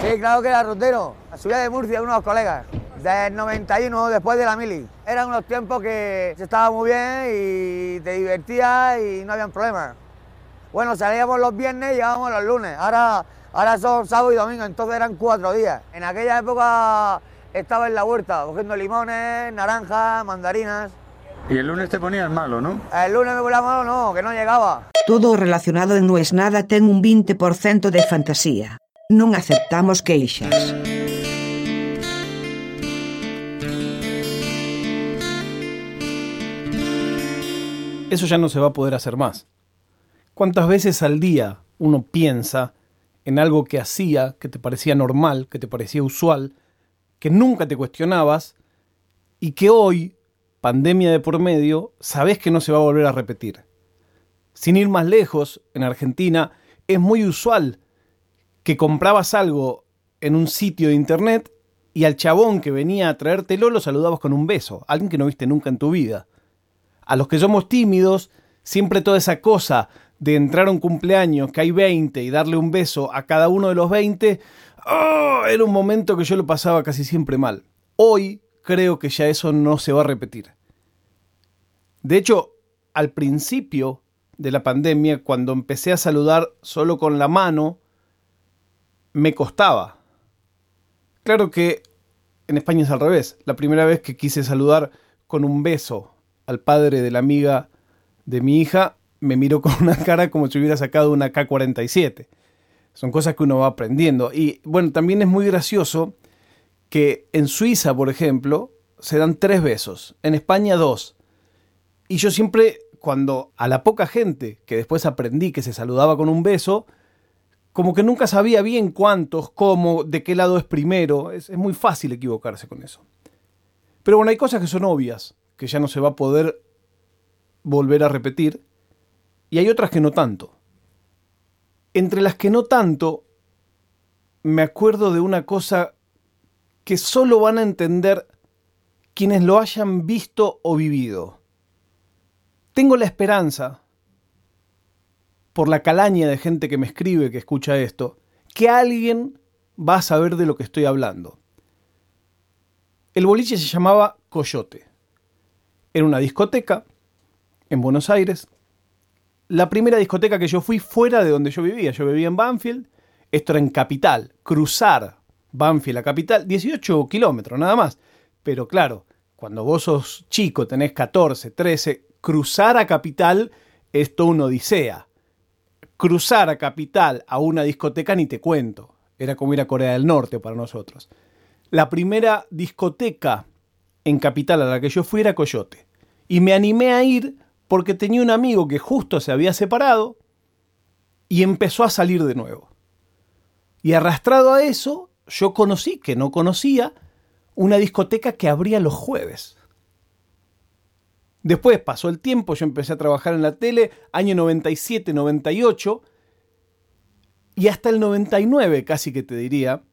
Sí, claro que era rutero. Subía de Murcia unos colegas. Del 91, después de la mili. Eran unos tiempos que se estaba muy bien y te divertías y no habían problemas. Bueno, salíamos los viernes y llegábamos los lunes. Ahora, ahora son sábado y domingo, entonces eran cuatro días. En aquella época estaba en la huerta, cogiendo limones, naranjas, mandarinas. Y el lunes te ponías malo, ¿no? El lunes me ponía malo, no, que no llegaba. Todo relacionado en No es Nada ten un 20% de fantasía. Non aceptamos queixas. Eso ya no se va a poder hacer más. ¿Cuántas veces al día uno piensa en algo que hacía, que te parecía normal, que te parecía usual, que nunca te cuestionabas y que hoy, pandemia de por medio, sabes que no se va a volver a repetir? Sin ir más lejos, en Argentina es muy usual que comprabas algo en un sitio de internet y al chabón que venía a traértelo lo saludabas con un beso, alguien que no viste nunca en tu vida. A los que somos tímidos, siempre toda esa cosa de entrar a un cumpleaños que hay 20 y darle un beso a cada uno de los 20, ¡oh! era un momento que yo lo pasaba casi siempre mal. Hoy creo que ya eso no se va a repetir. De hecho, al principio de la pandemia, cuando empecé a saludar solo con la mano, me costaba. Claro que en España es al revés. La primera vez que quise saludar con un beso al padre de la amiga de mi hija, me miró con una cara como si hubiera sacado una K-47. Son cosas que uno va aprendiendo. Y bueno, también es muy gracioso que en Suiza, por ejemplo, se dan tres besos, en España dos. Y yo siempre, cuando a la poca gente que después aprendí que se saludaba con un beso, como que nunca sabía bien cuántos, cómo, de qué lado es primero. Es, muy fácil equivocarse con eso. Pero bueno, hay cosas que son obvias, que ya no se va a poder volver a repetir, y hay otras que no tanto. Entre las que no tanto, me acuerdo de una cosa que solo van a entender quienes lo hayan visto o vivido. Tengo la esperanza por la calaña de gente que me escribe, que escucha esto, que alguien va a saber de lo que estoy hablando. El boliche se llamaba Coyote. Era una discoteca en Buenos Aires. La primera discoteca que yo fui fuera de donde yo vivía. Yo vivía en Banfield. Esto era en Capital. Cruzar Banfield a Capital, 18 kilómetros nada más. Pero claro, cuando vos sos chico, tenés 14, 13, cruzar a Capital es toda una odisea cruzar a Capital a una discoteca ni te cuento. Era como ir a Corea del Norte para nosotros. La primera discoteca en Capital a la que yo fui era Coyote. Y me animé a ir porque tenía un amigo que justo se había separado y empezó a salir de nuevo. Y arrastrado a eso, yo conocí, que no conocía, una discoteca que abría los jueves. Después pasó el tiempo, yo empecé a trabajar en la tele, año 97, 98, y hasta el 99 casi que te diría,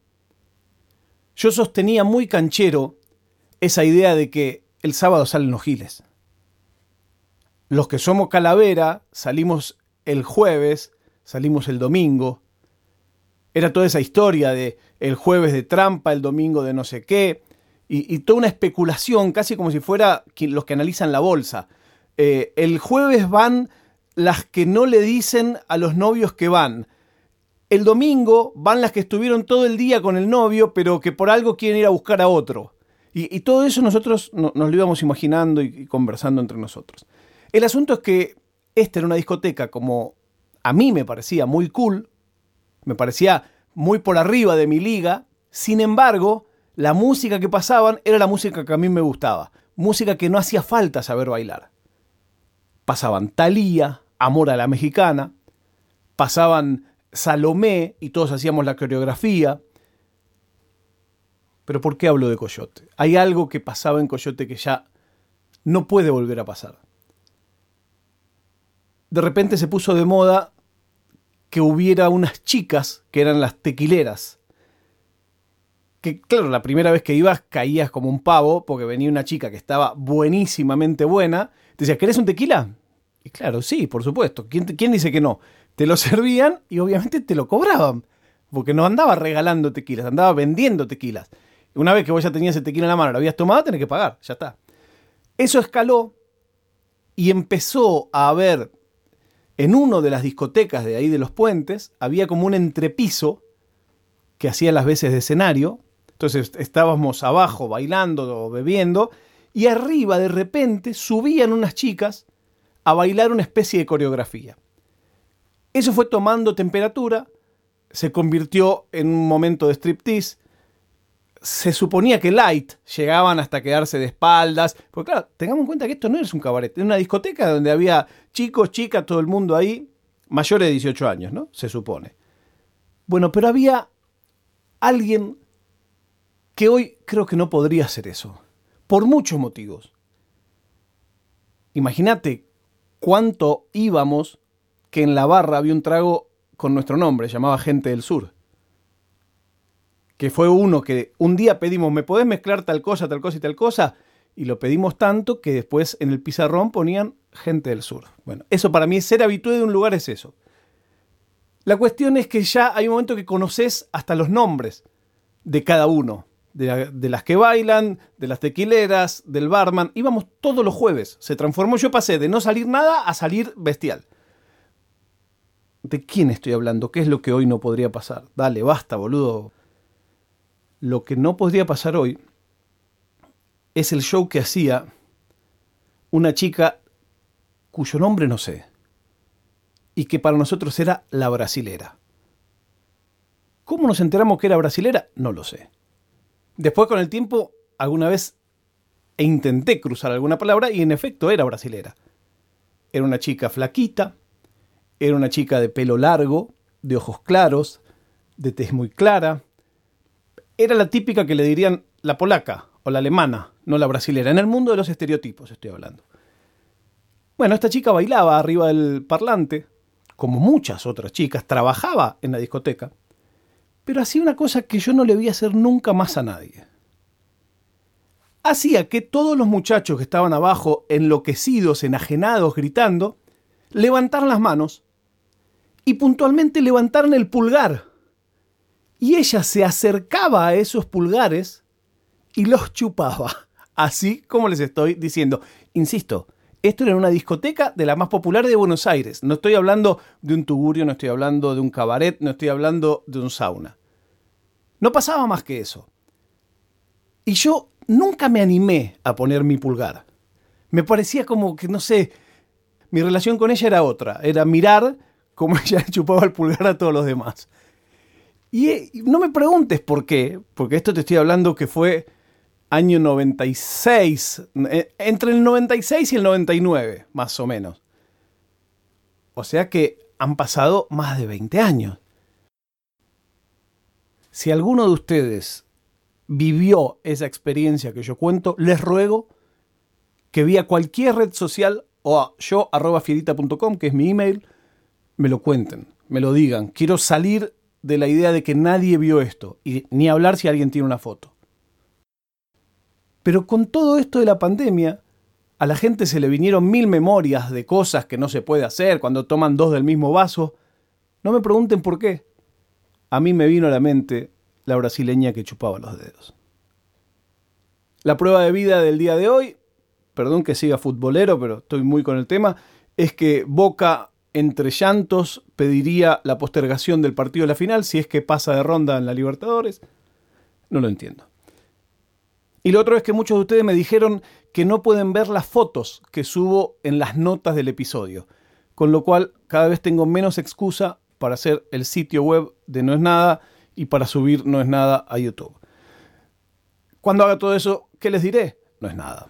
yo sostenía muy canchero esa idea de que el sábado salen los giles. Los que somos calavera salimos el jueves, salimos el domingo. Era toda esa historia de el jueves de trampa, el domingo de no sé qué y, toda una especulación, casi como si fuera los que analizan la bolsa. Eh, el jueves van las que no le dicen a los novios que van. El domingo van las que estuvieron todo el día con el novio, pero que por algo quieren ir a buscar a otro. Y, todo eso nosotros no, nos lo íbamos imaginando y, y conversando entre nosotros. El asunto es que esta era una discoteca como a mí me parecía muy cool, me parecía muy por arriba de mi liga, sin embargo, la música que pasaban era la música que a mí me gustaba, música que no hacía falta saber bailar. Pasaban Thalía, Amor a la Mexicana, pasaban Salomé y todos hacíamos la coreografía. Pero ¿por qué hablo de Coyote? Hay algo que pasaba en Coyote que ya no puede volver a pasar. De repente se puso de moda que hubiera unas chicas que eran las tequileras que claro, la primera vez que ibas caías como un pavo porque venía una chica que estaba buenísimamente buena. Te decía, ¿querés un tequila? Y claro, sí, por supuesto. ¿Quién, ¿Quién, dice que no? Te lo servían y obviamente te lo cobraban. porque no andaba regalando tequilas, andaba vendiendo tequilas. Una vez que vos ya tenías ese tequila en la mano, lo habías tomado, tenés que pagar, ya está. Eso escaló y empezó a haber en uno de las discotecas de ahí de los puentes, había como un entrepiso que hacía las veces de escenario. Entonces estábamos abajo bailando o bebiendo y arriba de repente subían unas chicas a bailar una especie de coreografía. Eso fue tomando temperatura, se convirtió en un momento de striptease. Se suponía que light llegaban hasta quedarse de espaldas. Porque claro, tengamos en cuenta que esto no es un cabaret, es una discoteca donde había chicos, chicas, todo el mundo ahí, mayores de 18 años, ¿no? Se supone. Bueno, pero había alguien que hoy creo que no podría hacer eso. Por muchos motivos. Imagínate cuánto íbamos que en la barra había un trago con nuestro nombre, llamaba Gente del Sur. Que fue uno que un día pedimos, ¿me podés mezclar tal cosa, tal cosa y tal cosa? Y lo pedimos tanto que después en el pizarrón ponían Gente del Sur. Bueno, eso para mí, ser habitué de un lugar es eso. La cuestión es que ya hay un momento que conoces hasta los nombres de cada uno. De, las que bailan, de las tequileras, del barman. Íbamos todos los jueves. Se transformó, yo pasé de no salir nada a salir bestial. ¿De quién estoy hablando? ¿Qué es lo que hoy no podría pasar? Dale, basta, boludo. Lo que no podría pasar hoy es el show que hacía una chica cuyo nombre no sé, y que para nosotros era la brasilera. ¿Cómo nos enteramos que era brasilera? No lo sé. Después con el tiempo, alguna vez intenté cruzar alguna palabra y en efecto era brasilera. Era una chica flaquita, era una chica de pelo largo, de ojos claros, de tez muy clara. Era la típica que le dirían la polaca o la alemana, no la brasilera. En el mundo de los estereotipos estoy hablando. Bueno, esta chica bailaba arriba del parlante, como muchas otras chicas, trabajaba en la discoteca, pero hacía una cosa que yo no le vi hacer nunca más a nadie. Hacía que todos los muchachos que estaban abajo, enloquecidos, enajenados, gritando, levantaran las manos y puntualmente levantaran el pulgar. Y ella se acercaba a esos pulgares y los chupaba, así como les estoy diciendo. Insisto, esto era una discoteca de la más popular de Buenos Aires. No estoy hablando de un tugurio, no estoy hablando de un cabaret, no estoy hablando de un sauna. No pasaba más que eso. Y yo nunca me animé a poner mi pulgar. Me parecía como que, no sé, mi relación con ella era otra. Era mirar cómo ella chupaba el pulgar a todos los demás. Y no me preguntes por qué, porque esto te estoy hablando que fue año 96, eh, entre el 96 y el 99, más o menos. O sea que han pasado más de 20 años. Si alguno de ustedes vivió esa experiencia que yo cuento, les ruego que vía cualquier red social o a yo que es mi email, me lo cuenten, me lo digan. Quiero salir de la idea de que nadie vio esto y ni hablar si alguien tiene una foto. Pero con todo esto de la pandemia, a la gente se le vinieron mil memorias de cosas que no se puede hacer cuando toman dos del mismo vaso. No me pregunten por qué. A mí me vino a la mente la brasileña que chupaba los dedos. La prueba de vida del día de hoy, perdón que siga futbolero, pero estoy muy con el tema, es que Boca entre llantos pediría la postergación del partido de la final si es que pasa de ronda en la Libertadores. No lo entiendo. Y lo otro es que muchos de ustedes me dijeron que no pueden ver las fotos que subo en las notas del episodio. Con lo cual cada vez tengo menos excusa para hacer el sitio web de No es nada y para subir No es nada a YouTube. Cuando haga todo eso, ¿qué les diré? No es nada.